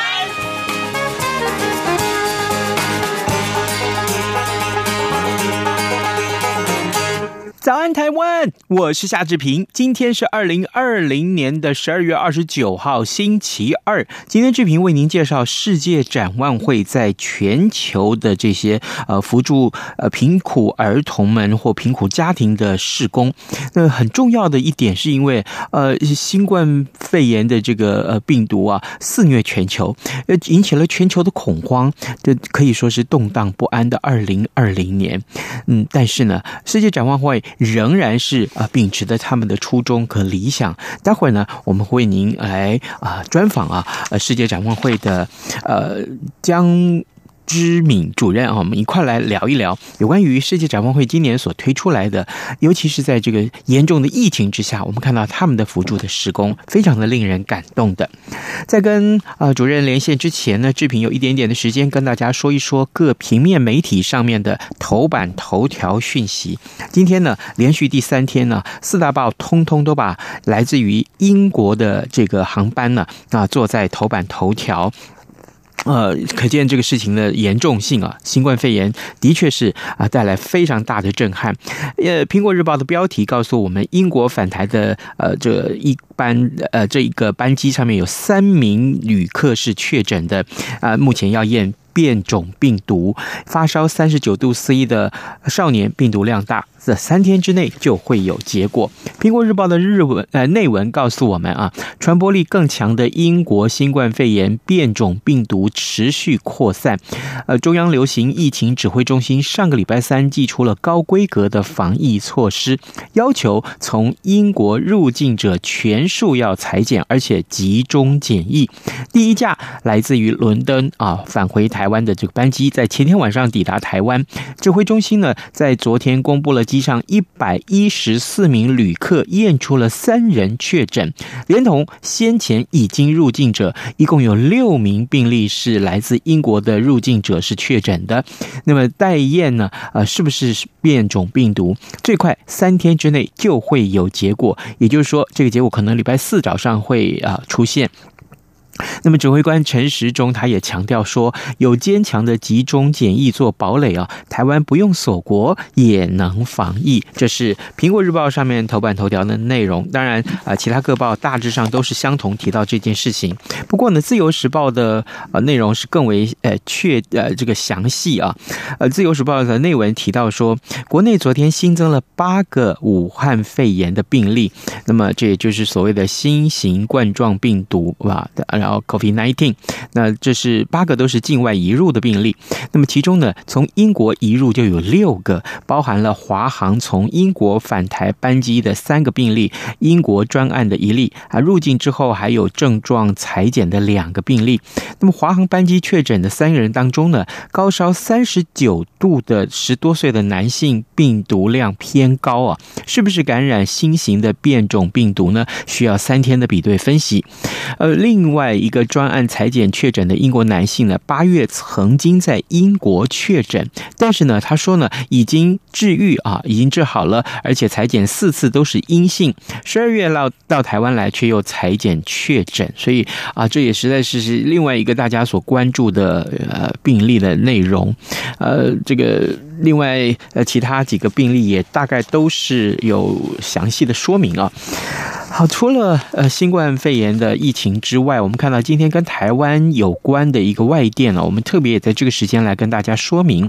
湾》。早安，台湾！我是夏志平。今天是二零二零年的十二月二十九号，星期二。今天志平为您介绍世界展望会在全球的这些呃扶助呃贫苦儿童们或贫苦家庭的事工。那很重要的一点是因为呃新冠肺炎的这个呃病毒啊肆虐全球，呃引起了全球的恐慌，这可以说是动荡不安的二零二零年。嗯，但是呢，世界展望会。仍然是啊，秉持着他们的初衷和理想。待会儿呢，我们会为您来啊专访啊，呃，世界展望会的呃将。知名主任啊，我们一块来聊一聊有关于世界展望会今年所推出来的，尤其是在这个严重的疫情之下，我们看到他们的辅助的施工，非常的令人感动的。在跟啊主任连线之前呢，志平有一点点的时间跟大家说一说各平面媒体上面的头版头条讯息。今天呢，连续第三天呢，四大报通通都把来自于英国的这个航班呢啊坐在头版头条。呃，可见这个事情的严重性啊！新冠肺炎的确是啊，带来非常大的震撼。呃，《苹果日报》的标题告诉我们，英国返台的呃这一班呃这一个班机上面有三名旅客是确诊的啊，目前要验。变种病毒，发烧三十九度 C 的少年，病毒量大，这三天之内就会有结果。苹果日报的日文呃内文告诉我们啊，传播力更强的英国新冠肺炎变种病毒持续扩散。呃，中央流行疫情指挥中心上个礼拜三寄出了高规格的防疫措施，要求从英国入境者全数要采检，而且集中检疫。第一架来自于伦敦啊返回。台湾的这个班机在前天晚上抵达台湾，指挥中心呢在昨天公布了机上一百一十四名旅客验出了三人确诊，连同先前已经入境者，一共有六名病例是来自英国的入境者是确诊的。那么待验呢，呃，是不是变种病毒？最快三天之内就会有结果，也就是说，这个结果可能礼拜四早上会啊出现。那么，指挥官陈时中他也强调说，有坚强的集中检疫做堡垒啊，台湾不用锁国也能防疫。这是《苹果日报》上面头版头条的内容。当然啊，其他各报大致上都是相同提到这件事情。不过呢，《自由时报》的呃内容是更为呃确呃这个详细啊。呃，《自由时报》的内文提到说，国内昨天新增了八个武汉肺炎的病例。那么，这也就是所谓的新型冠状病毒吧？然后 COVID-19，那这是八个都是境外移入的病例。那么其中呢，从英国移入就有六个，包含了华航从英国返台班机的三个病例，英国专案的一例啊，入境之后还有症状采检的两个病例。那么华航班机确诊的三个人当中呢，高烧三十九度的十多岁的男性病毒量偏高啊，是不是感染新型的变种病毒呢？需要三天的比对分析。呃，另外。一个专案裁剪确诊的英国男性呢，八月曾经在英国确诊，但是呢，他说呢，已经治愈啊，已经治好了，而且裁剪四次都是阴性。十二月到到台湾来，却又裁剪确诊，所以啊，这也实在是是另外一个大家所关注的呃病例的内容，呃，这个另外呃其他几个病例也大概都是有详细的说明啊。好，除了呃新冠肺炎的疫情之外，我们看到今天跟台湾有关的一个外电呢，我们特别也在这个时间来跟大家说明，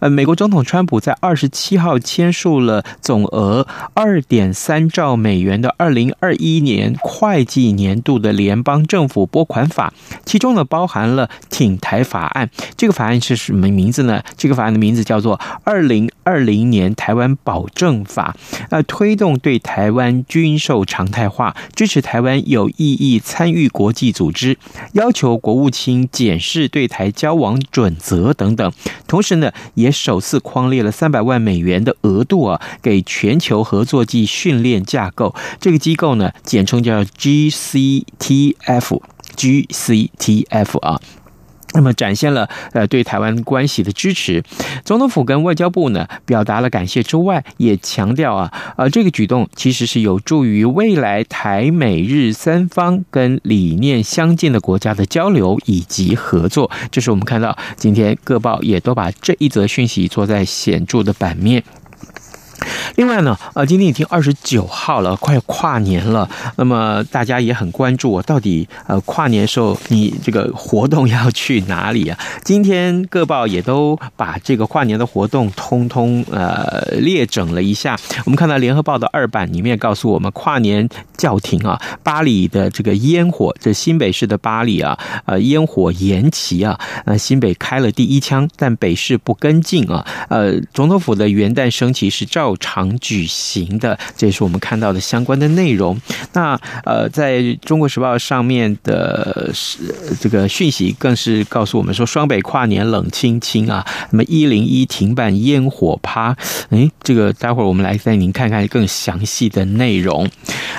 呃，美国总统川普在二十七号签署了总额二点三兆美元的二零二一年会计年度的联邦政府拨款法，其中呢包含了挺台法案。这个法案是什么名字呢？这个法案的名字叫做《二零二零年台湾保证法》，呃，推动对台湾军售常态。化，支持台湾有意义参与国际组织，要求国务卿检视对台交往准则等等。同时呢，也首次框列了三百万美元的额度啊，给全球合作暨训练架构这个机构呢，简称叫 GCTF，GCTF 啊。那么展现了呃对台湾关系的支持，总统府跟外交部呢表达了感谢之外，也强调啊，呃这个举动其实是有助于未来台美日三方跟理念相近的国家的交流以及合作。这是我们看到今天各报也都把这一则讯息做在显著的版面。另外呢，呃，今天已经二十九号了，快跨年了。那么大家也很关注我到底呃跨年时候你这个活动要去哪里啊？今天各报也都把这个跨年的活动通通呃列整了一下。我们看到联合报的二版里面告诉我们，跨年叫停啊，巴黎的这个烟火，这新北市的巴黎啊，呃烟火延期啊，呃新北开了第一枪，但北市不跟进啊。呃，总统府的元旦升旗是照常举行的，这也是我们看到的相关的内容。那呃，在中国时报上面的这个讯息，更是告诉我们说，双北跨年冷清清啊。那么一零一停办烟火趴，诶，这个待会儿我们来带您看看更详细的内容。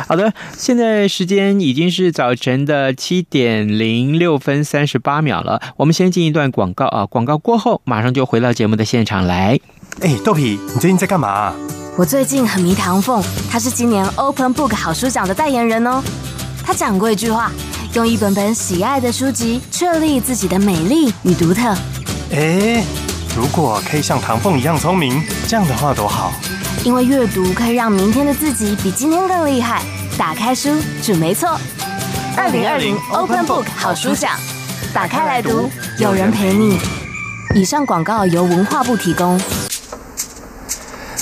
好的，现在时间已经是早晨的七点零六分三十八秒了，我们先进一段广告啊，广告过后马上就回到节目的现场来。哎，豆皮，你最近在干嘛？我最近很迷唐凤，他是今年 Open Book 好书奖的代言人哦。他讲过一句话：用一本本喜爱的书籍，确立自己的美丽与独特。哎，如果可以像唐凤一样聪明，这样的话多好。因为阅读可以让明天的自己比今天更厉害。打开书，准没错。二零二零 Open Book 好书奖，打开来读，有人陪你。以上广告由文化部提供。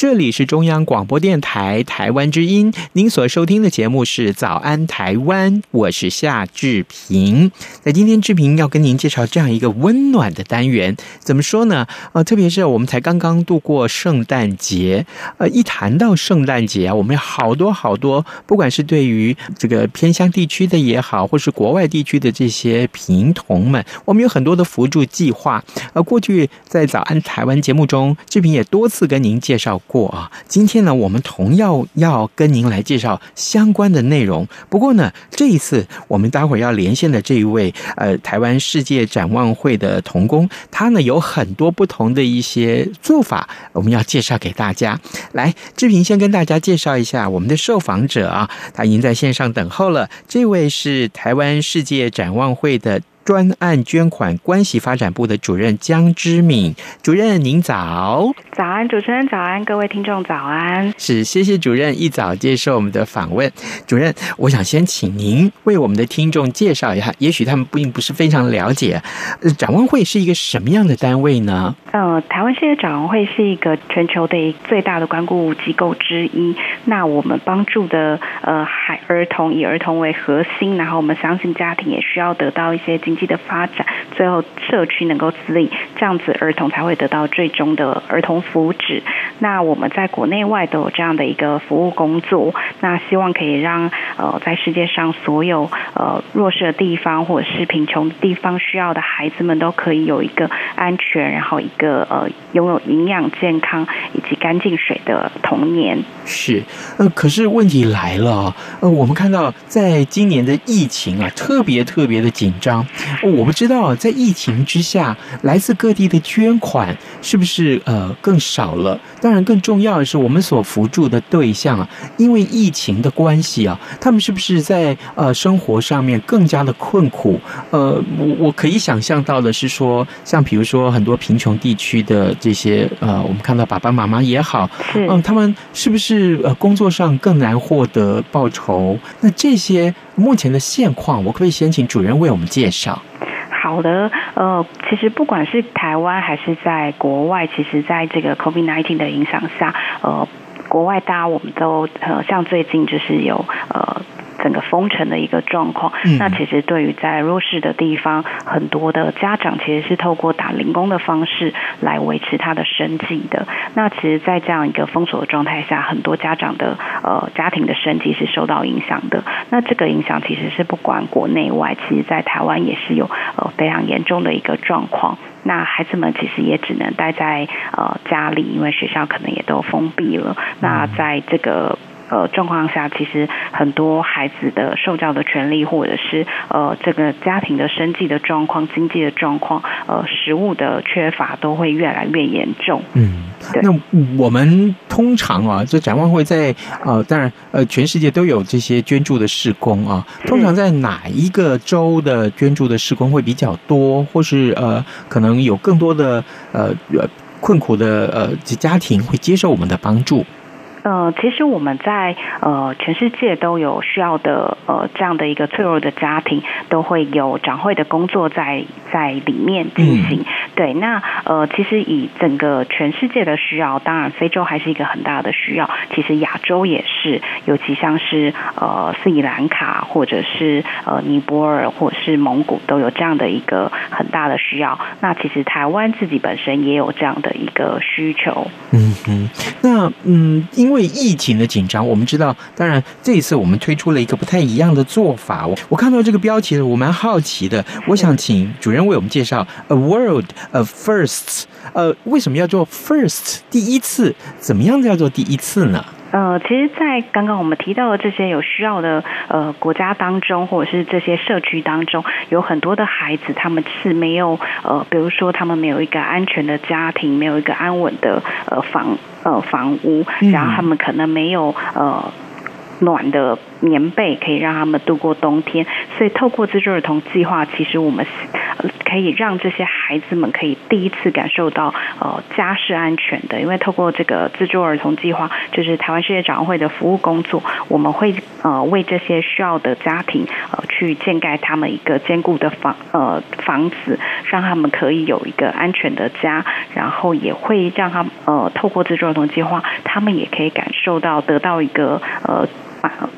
这里是中央广播电台台湾之音，您所收听的节目是《早安台湾》，我是夏志平。在今天，志平要跟您介绍这样一个温暖的单元。怎么说呢？呃，特别是我们才刚刚度过圣诞节，呃，一谈到圣诞节啊，我们有好多好多，不管是对于这个偏乡地区的也好，或是国外地区的这些贫童们，我们有很多的扶助计划。呃，过去在《早安台湾》节目中，志平也多次跟您介绍过啊，今天呢，我们同样要跟您来介绍相关的内容。不过呢，这一次我们待会儿要连线的这一位，呃，台湾世界展望会的童工，他呢有很多不同的一些做法，我们要介绍给大家。来，志平先跟大家介绍一下我们的受访者啊，他已经在线上等候了。这位是台湾世界展望会的。专案捐款关系发展部的主任江之敏主任，您早。早安，主持人早安，各位听众早安。是，谢谢主任一早接受我们的访问。主任，我想先请您为我们的听众介绍一下，也许他们并不是非常了解，展望会是一个什么样的单位呢？呃，台湾世界展望会是一个全球的最大的关顾机构之一。那我们帮助的呃孩儿童以儿童为核心，然后我们相信家庭也需要得到一些。经济的发展，最后社区能够自立，这样子儿童才会得到最终的儿童福祉。那我们在国内外都有这样的一个服务工作，那希望可以让呃在世界上所有呃弱势的地方或者是贫穷地方需要的孩子们都可以有一个安全，然后一个呃拥有营养、健康以及干净水的童年。是，呃，可是问题来了，呃，我们看到在今年的疫情啊，特别特别的紧张。我不知道在疫情之下，来自各地的捐款是不是呃更少了？当然，更重要的是我们所扶助的对象啊，因为疫情的关系啊，他们是不是在呃生活上面更加的困苦？呃，我我可以想象到的是说，像比如说很多贫穷地区的这些呃，我们看到爸爸妈妈也好，嗯、呃，他们是不是呃工作上更难获得报酬？那这些目前的现况，我可不可以先请主任为我们介绍？好的，呃，其实不管是台湾还是在国外，其实在这个 COVID-19 的影响下，呃，国外大家我们都呃，像最近就是有呃。整个封城的一个状况，那其实对于在弱势的地方，很多的家长其实是透过打零工的方式来维持他的生计的。那其实，在这样一个封锁的状态下，很多家长的呃家庭的生计是受到影响的。那这个影响其实是不管国内外，其实在台湾也是有呃非常严重的一个状况。那孩子们其实也只能待在呃家里，因为学校可能也都封闭了。那在这个呃，状况下，其实很多孩子的受教的权利，或者是呃，这个家庭的生计的状况、经济的状况，呃，食物的缺乏，都会越来越严重。嗯，对。那我们通常啊，这展望会在呃，当然呃，全世界都有这些捐助的事工啊。通常在哪一个州的捐助的事工会比较多，或是呃，可能有更多的呃呃困苦的呃家庭会接受我们的帮助？呃，其实我们在呃全世界都有需要的呃这样的一个脆弱的家庭，都会有展会的工作在在里面进行。嗯、对，那呃其实以整个全世界的需要，当然非洲还是一个很大的需要，其实亚洲也是，尤其像是呃斯里兰卡或者是呃尼泊尔或者是蒙古都有这样的一个很大的需要。那其实台湾自己本身也有这样的一个需求。嗯嗯，那嗯因因为疫情的紧张，我们知道，当然这一次我们推出了一个不太一样的做法。我我看到这个标题，我蛮好奇的。我想请主任为我们介绍 “A World of Firsts”。呃，为什么要做 “first” 第一次？怎么样叫做第一次呢？呃，其实，在刚刚我们提到的这些有需要的呃国家当中，或者是这些社区当中，有很多的孩子，他们是没有呃，比如说他们没有一个安全的家庭，没有一个安稳的呃房呃房屋，然后他们可能没有呃。暖的棉被可以让他们度过冬天，所以透过资助儿童计划，其实我们可以让这些孩子们可以第一次感受到呃家是安全的，因为透过这个自助儿童计划，就是台湾世界展望会的服务工作，我们会呃为这些需要的家庭呃去建盖他们一个坚固的房呃房子，让他们可以有一个安全的家，然后也会让他呃透过自助儿童计划，他们也可以感受到得到一个呃。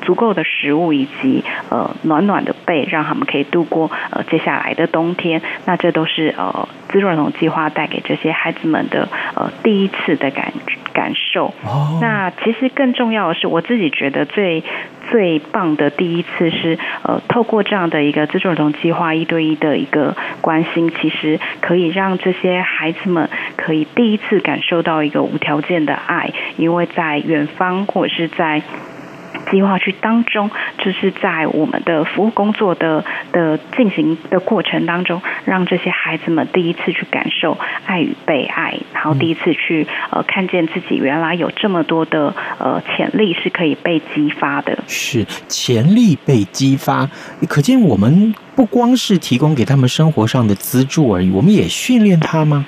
足够的食物以及呃暖暖的被，让他们可以度过呃接下来的冬天。那这都是呃资助儿童计划带给这些孩子们的呃第一次的感感受。Oh. 那其实更重要的是，我自己觉得最最棒的第一次是呃透过这样的一个资助儿童计划一对一的一个关心，其实可以让这些孩子们可以第一次感受到一个无条件的爱，因为在远方或者是在。计划去当中，就是在我们的服务工作的的进行的过程当中，让这些孩子们第一次去感受爱与被爱，然后第一次去呃看见自己原来有这么多的呃潜力是可以被激发的。是潜力被激发，可见我们不光是提供给他们生活上的资助而已，我们也训练他吗？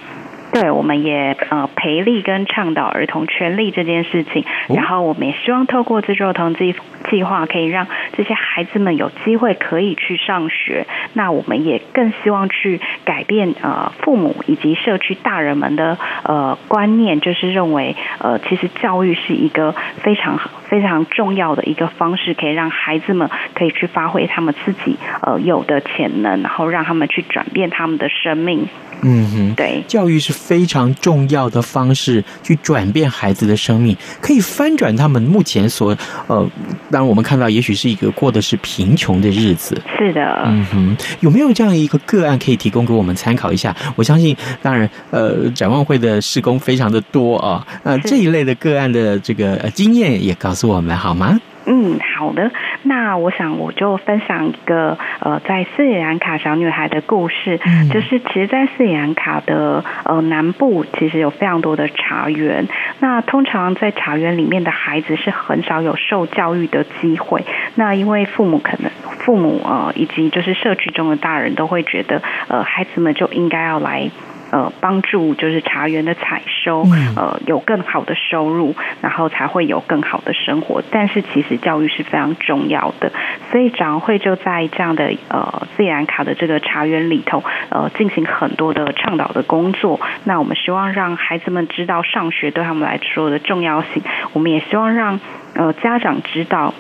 对，我们也呃培力跟倡导儿童权利这件事情，然后我们也希望透过资助儿童计计划，可以让这些孩子们有机会可以去上学。那我们也更希望去改变呃父母以及社区大人们的呃观念，就是认为呃其实教育是一个非常非常重要的一个方式，可以让孩子们可以去发挥他们自己呃有的潜能，然后让他们去转变他们的生命。嗯哼，对，教育是非常重要的方式，去转变孩子的生命，可以翻转他们目前所呃，当然我们看到，也许是一个过的是贫穷的日子。是的，嗯哼，有没有这样一个个案可以提供给我们参考一下？我相信，当然，呃，展望会的施工非常的多啊，那这一类的个案的这个经验也告诉我们好吗？嗯，好的。那我想我就分享一个呃，在斯里兰卡小女孩的故事。嗯，就是其实，在斯里兰卡的呃南部，其实有非常多的茶园。那通常在茶园里面的孩子是很少有受教育的机会。那因为父母可能父母呃以及就是社区中的大人都会觉得呃孩子们就应该要来。呃，帮助就是茶园的采收，呃，有更好的收入，然后才会有更好的生活。但是其实教育是非常重要的，所以展会就在这样的呃自然卡的这个茶园里头，呃，进行很多的倡导的工作。那我们希望让孩子们知道上学对他们来说的重要性，我们也希望让呃家长知道。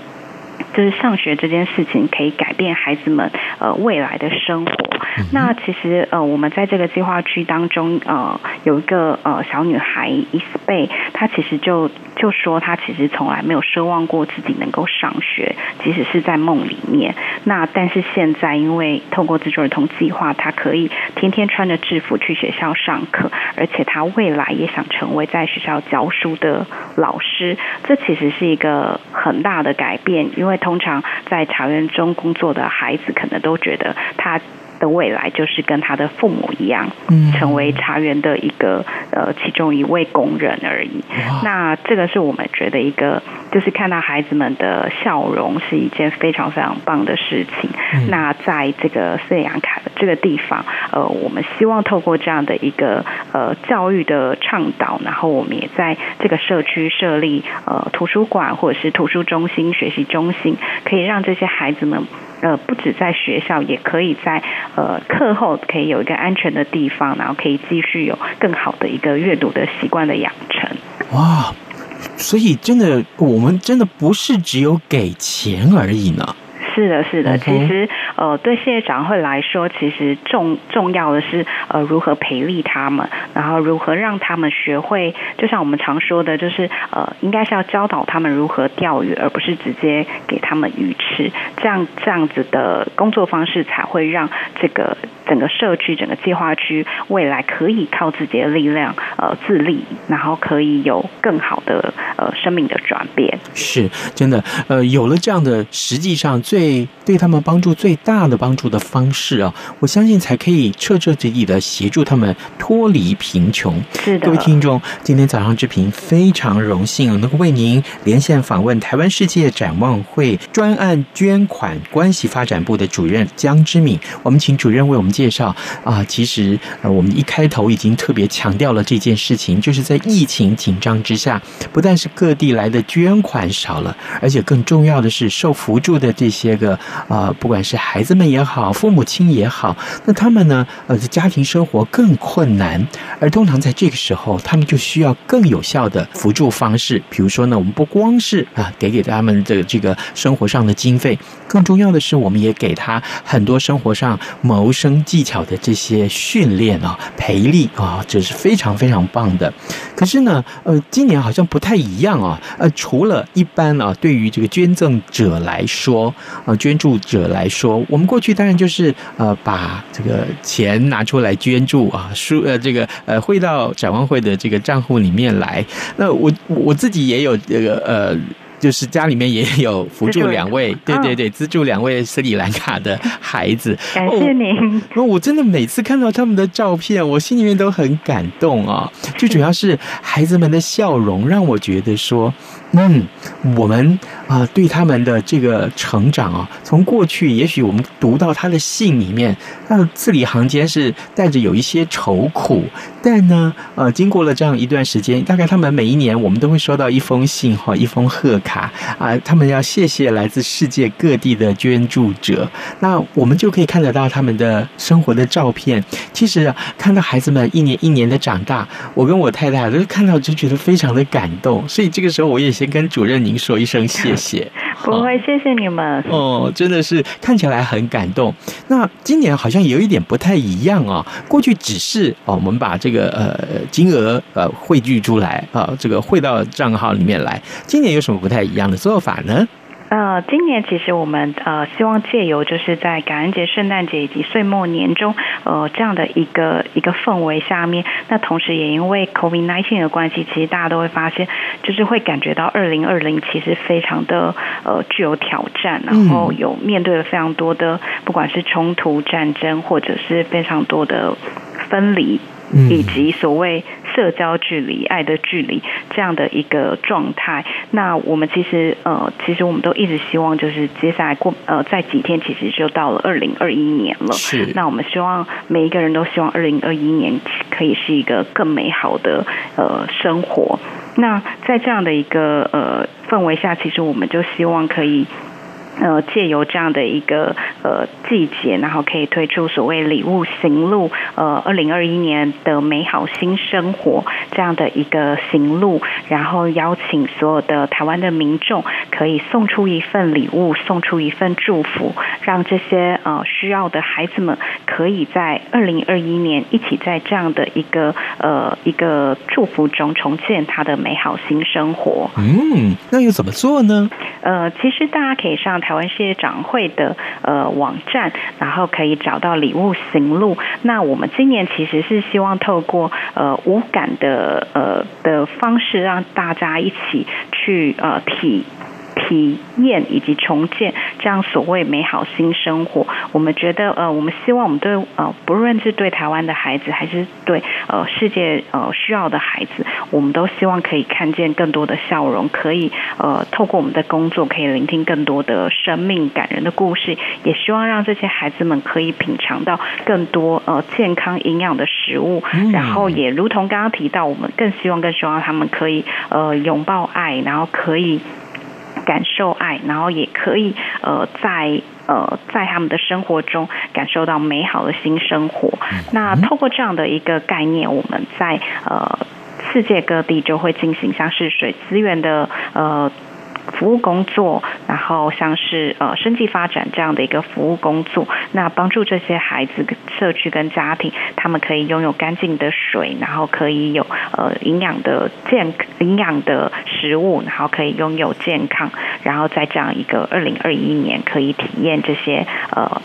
就是上学这件事情可以改变孩子们呃未来的生活。那其实呃我们在这个计划区当中呃有一个呃小女孩伊斯贝，她其实就就说她其实从来没有奢望过自己能够上学，即使是在梦里面。那但是现在因为透过资助儿童计划，她可以天天穿着制服去学校上课，而且她未来也想成为在学校教书的老师。这其实是一个很大的改变，因为通常在茶园中工作的孩子，可能都觉得他的未来就是跟他的父母一样，嗯，成为茶园的一个呃其中一位工人而已。那这个是我们觉得一个，就是看到孩子们的笑容是一件非常非常棒的事情。那在这个斯里兰卡的这个地方，呃，我们希望透过这样的一个呃教育的倡导，然后我们也在这个社区设立呃图书馆或者是图书中心、学习中心，可以让这些孩子们。呃，不止在学校，也可以在呃课后可以有一个安全的地方，然后可以继续有更好的一个阅读的习惯的养成。哇，所以真的，我们真的不是只有给钱而已呢。是的，是的，其实呃，对谢长会来说，其实重重要的是呃，如何培力他们，然后如何让他们学会，就像我们常说的，就是呃，应该是要教导他们如何钓鱼，而不是直接给他们鱼吃，这样这样子的工作方式才会让这个。整个社区、整个计划区未来可以靠自己的力量，呃，自立，然后可以有更好的呃生命的转变。是真的，呃，有了这样的实际上最对他们帮助最大的帮助的方式啊，我相信才可以彻彻底底的协助他们脱离贫穷。是的，各位听众，今天早上志平非常荣幸能够为您连线访问台湾世界展望会专案捐款关系发展部的主任江之敏，我们请主任为我们。介绍啊，其实呃，我们一开头已经特别强调了这件事情，就是在疫情紧张之下，不但是各地来的捐款少了，而且更重要的是受扶助的这些个啊，不管是孩子们也好，父母亲也好，那他们呢，呃，家庭生活更困难，而通常在这个时候，他们就需要更有效的扶助方式，比如说呢，我们不光是啊给给他们的这个生活上的经费，更重要的是，我们也给他很多生活上谋生。技巧的这些训练啊，培力啊，这是非常非常棒的。可是呢，呃，今年好像不太一样啊。呃，除了一般啊，对于这个捐赠者来说，啊，捐助者来说，我们过去当然就是呃，把这个钱拿出来捐助啊，输呃这个呃汇到展望会的这个账户里面来。那我我自己也有这个呃。就是家里面也有辅助两位，对对对，资助两位斯里兰卡的孩子。感谢您。哦，我真的每次看到他们的照片，我心里面都很感动啊。最主要是孩子们的笑容，让我觉得说。嗯，我们啊，对他们的这个成长啊，从过去也许我们读到他的信里面，那字里行间是带着有一些愁苦，但呢，呃，经过了这样一段时间，大概他们每一年我们都会收到一封信哈，一封贺卡啊，他们要谢谢来自世界各地的捐助者，那我们就可以看得到他们的生活的照片。其实，看到孩子们一年一年的长大，我跟我太太都看到就觉得非常的感动，所以这个时候我也想。跟主任您说一声谢谢，不会，谢谢你们。哦，真的是看起来很感动。那今年好像有一点不太一样啊。过去只是哦，我们把这个呃金额呃汇聚出来啊，这个汇到账号里面来。今年有什么不太一样的做法呢？呃，今年其实我们呃希望借由就是在感恩节、圣诞节以及岁末年终呃这样的一个一个氛围下面，那同时也因为 COVID-19 的关系，其实大家都会发现，就是会感觉到二零二零其实非常的呃具有挑战，然后有面对了非常多的不管是冲突、战争，或者是非常多的分离。以及所谓社交距离、爱的距离这样的一个状态，那我们其实呃，其实我们都一直希望，就是接下来过呃，在几天其实就到了二零二一年了。是。那我们希望每一个人都希望二零二一年可以是一个更美好的呃生活。那在这样的一个呃氛围下，其实我们就希望可以。呃，借由这样的一个呃季节，然后可以推出所谓礼物行路，呃，二零二一年的美好新生活这样的一个行路，然后邀请所有的台湾的民众可以送出一份礼物，送出一份祝福，让这些呃需要的孩子们可以在二零二一年一起在这样的一个呃一个祝福中重建他的美好新生活。嗯，那又怎么做呢？呃，其实大家可以上台湾世界展会的呃网站，然后可以找到礼物行路。那我们今年其实是希望透过呃无感的呃的方式，让大家一起去呃体。体验以及重建这样所谓美好新生活，我们觉得呃，我们希望我们对呃，不论是对台湾的孩子，还是对呃世界呃需要的孩子，我们都希望可以看见更多的笑容，可以呃透过我们的工作，可以聆听更多的生命感人的故事，也希望让这些孩子们可以品尝到更多呃健康营养的食物，然后也如同刚刚提到，我们更希望更希望他们可以呃拥抱爱，然后可以。感受爱，然后也可以呃，在呃，在他们的生活中感受到美好的新生活。那透过这样的一个概念，我们在呃世界各地就会进行像是水资源的呃。服务工作，然后像是呃生计发展这样的一个服务工作，那帮助这些孩子、社区跟家庭，他们可以拥有干净的水，然后可以有呃营养的健营养的食物，然后可以拥有健康，然后在这样一个二零二一年，可以体验这些呃。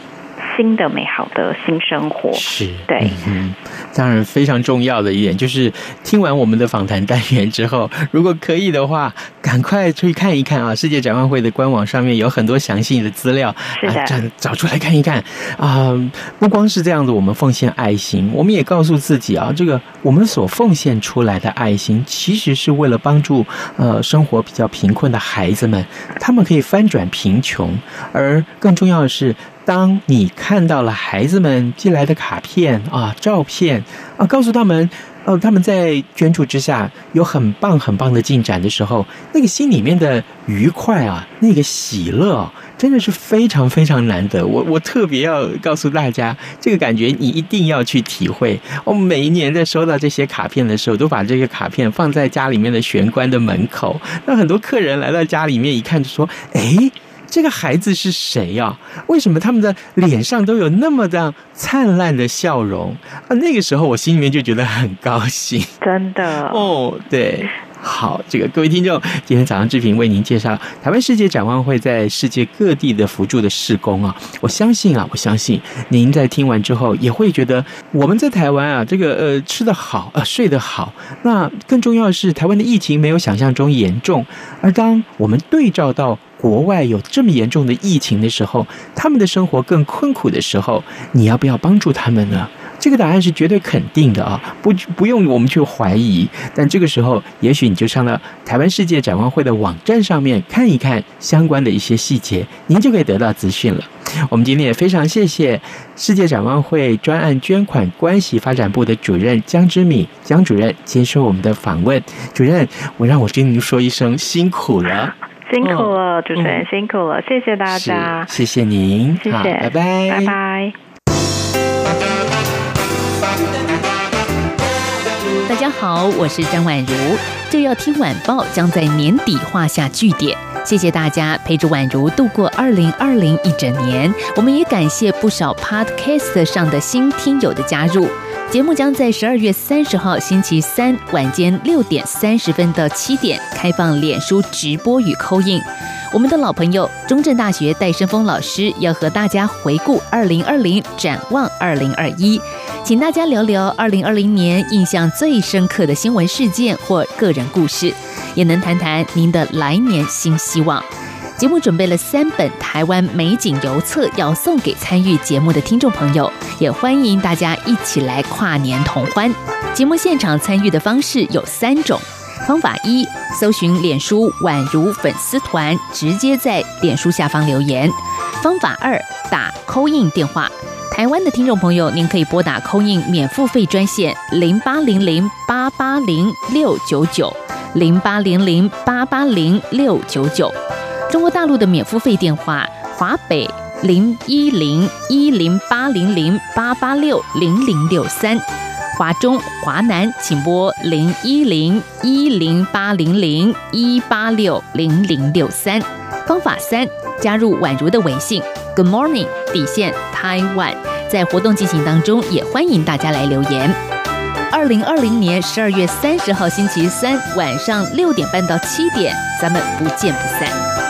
新的美好的新生活是对，嗯，当然非常重要的一点就是听完我们的访谈单元之后，如果可以的话，赶快去看一看啊！世界展望会的官网上面有很多详细的资料，是的，找找出来看一看啊、呃！不光是这样子，我们奉献爱心，我们也告诉自己啊，这个我们所奉献出来的爱心，其实是为了帮助呃生活比较贫困的孩子们，他们可以翻转贫穷，而更重要的是。当你看到了孩子们寄来的卡片啊、照片啊，告诉他们，哦，他们在捐助之下有很棒很棒的进展的时候，那个心里面的愉快啊，那个喜乐，真的是非常非常难得。我我特别要告诉大家，这个感觉你一定要去体会。我每一年在收到这些卡片的时候，都把这个卡片放在家里面的玄关的门口。那很多客人来到家里面一看，就说：“诶。”这个孩子是谁呀？为什么他们的脸上都有那么的灿烂的笑容啊？那个时候我心里面就觉得很高兴，真的哦，对。好，这个各位听众，今天早上志平为您介绍台湾世界展望会在世界各地的扶助的施工啊。我相信啊，我相信您在听完之后也会觉得我们在台湾啊，这个呃吃得好，呃睡得好。那更重要的是，台湾的疫情没有想象中严重。而当我们对照到国外有这么严重的疫情的时候，他们的生活更困苦的时候，你要不要帮助他们呢？这个答案是绝对肯定的啊，不不用我们去怀疑。但这个时候，也许你就上了台湾世界展望会的网站上面看一看相关的一些细节，您就可以得到资讯了。我们今天也非常谢谢世界展望会专案捐款关系发展部的主任江之敏江主任接受我们的访问。主任，我让我跟您说一声辛苦了，辛苦了，主持人辛苦了，谢谢大家，谢谢您，谢谢，拜拜，拜拜。大家好，我是张婉如。这要听晚报将在年底画下句点。谢谢大家陪着婉如度过二零二零一整年。我们也感谢不少 Podcast 上的新听友的加入。节目将在十二月三十号星期三晚间六点三十分到七点开放脸书直播与扣印。我们的老朋友中正大学戴生峰老师要和大家回顾二零二零，展望二零二一，请大家聊聊二零二零年印象最深刻的新闻事件或个人故事，也能谈谈您的来年新希望。节目准备了三本台湾美景邮册，要送给参与节目的听众朋友，也欢迎大家一起来跨年同欢。节目现场参与的方式有三种：方法一，搜寻脸书宛如粉丝团，直接在脸书下方留言；方法二，打 call in 电话。台湾的听众朋友，您可以拨打 call in 免付费专线零八零零八八零六九九零八零零八八零六九九。中国大陆的免付费电话：华北零一零一零八零零八八六零零六三；华中、华南请拨零一零一零八零零一八六零零六三。方法三：加入宛如的微信，Good morning 底线 Taiwan，在活动进行当中，也欢迎大家来留言。二零二零年十二月三十号星期三晚上六点半到七点，咱们不见不散。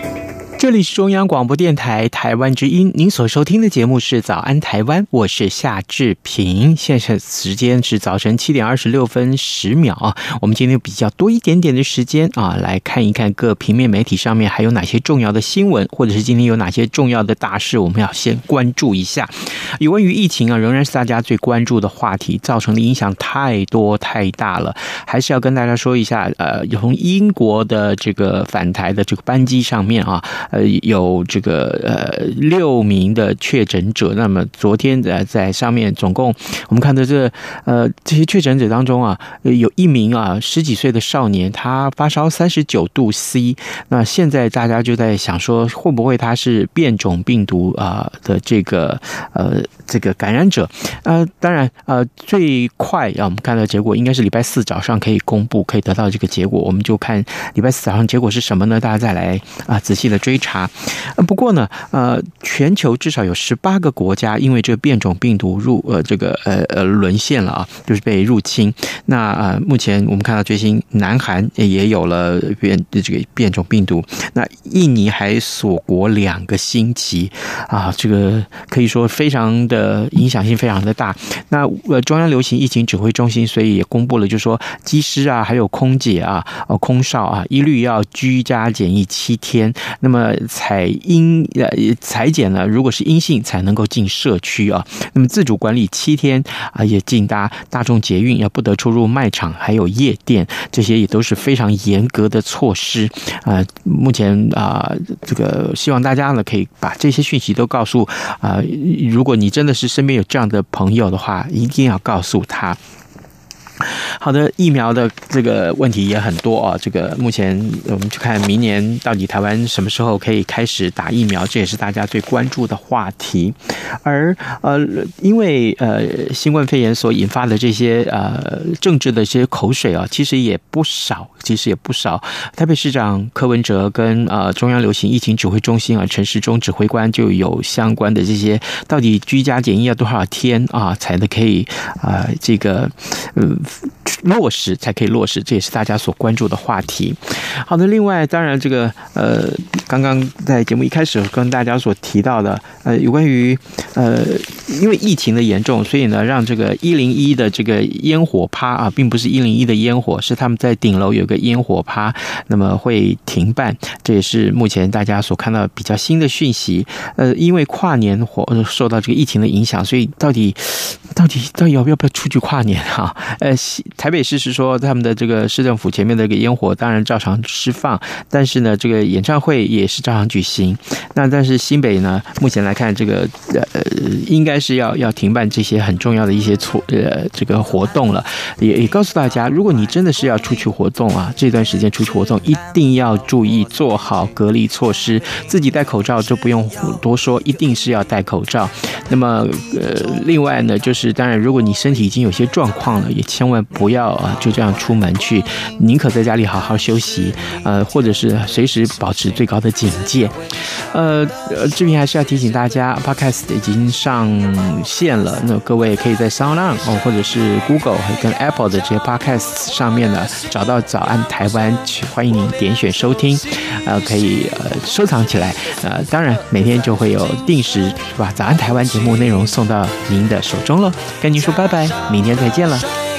这里是中央广播电台台湾之音，您所收听的节目是《早安台湾》，我是夏志平。现在时间是早晨七点二十六分十秒啊。我们今天比较多一点点的时间啊，来看一看各平面媒体上面还有哪些重要的新闻，或者是今天有哪些重要的大事，我们要先关注一下。有关于疫情啊，仍然是大家最关注的话题，造成的影响太多太大了，还是要跟大家说一下。呃，从英国的这个返台的这个班机上面啊。呃，有这个呃六名的确诊者，那么昨天呃在上面总共我们看到这呃这些确诊者当中啊，有一名啊十几岁的少年，他发烧三十九度 C，那现在大家就在想说，会不会他是变种病毒啊的这个呃这个感染者？呃，当然呃最快啊，我们看到结果应该是礼拜四早上可以公布，可以得到这个结果，我们就看礼拜四早上结果是什么呢？大家再来啊仔细的追。查，不过呢，呃，全球至少有十八个国家因为这个变种病毒入呃这个呃呃沦陷了啊，就是被入侵。那呃，目前我们看到最新，南韩也有了变这个变种病毒。那印尼还锁国两个星期啊，这个可以说非常的影响性非常的大。那呃，中央流行疫情指挥中心所以也公布了，就是说机师啊，还有空姐啊，呃，空少啊，一律要居家检疫七天。那么采阴呃采检呢，如果是阴性才能够进社区啊。那么自主管理七天啊，也禁搭大众捷运，要不得出入卖场，还有夜店，这些也都是非常严格的措施啊。目前啊，这个希望大家呢可以把这些讯息都告诉啊，如果你真的是身边有这样的朋友的话，一定要告诉他。好的，疫苗的这个问题也很多啊。这个目前我们去看明年到底台湾什么时候可以开始打疫苗，这也是大家最关注的话题。而呃，因为呃新冠肺炎所引发的这些呃政治的一些口水啊，其实也不少，其实也不少。台北市长柯文哲跟呃中央流行疫情指挥中心啊陈时中指挥官就有相关的这些，到底居家检疫要多少天啊才能可以啊、呃、这个嗯。落实才可以落实，这也是大家所关注的话题。好的，另外当然这个呃，刚刚在节目一开始跟大家所提到的呃，有关于呃，因为疫情的严重，所以呢，让这个一零一的这个烟火趴啊，并不是一零一的烟火，是他们在顶楼有个烟火趴，那么会停办，这也是目前大家所看到比较新的讯息。呃，因为跨年火受到这个疫情的影响，所以到底到底到底要不要不要出去跨年啊？呃。台北市是说，他们的这个市政府前面的一个烟火当然照常释放，但是呢，这个演唱会也也是照常举行。那但是新北呢，目前来看，这个呃应该是要要停办这些很重要的一些措呃这个活动了。也也告诉大家，如果你真的是要出去活动啊，这段时间出去活动一定要注意做好隔离措施，自己戴口罩就不用多说，一定是要戴口罩。那么呃，另外呢，就是当然，如果你身体已经有些状况了，也千万不要啊就这样出门去，宁可在家里好好休息，呃，或者是随时保持最高的警戒。呃呃，这边还是要提醒大家，Podcast 已经上线了，那各位可以在 SoundOn 哦，或者是 Google 跟 Apple 的这些 Podcast 上面呢，找到早安台湾，欢迎您点选收听，呃，可以呃收藏起来，呃，当然每天就会有定时是吧？早安台湾节目内容送到您的手中了，跟您说拜拜，明天再见了。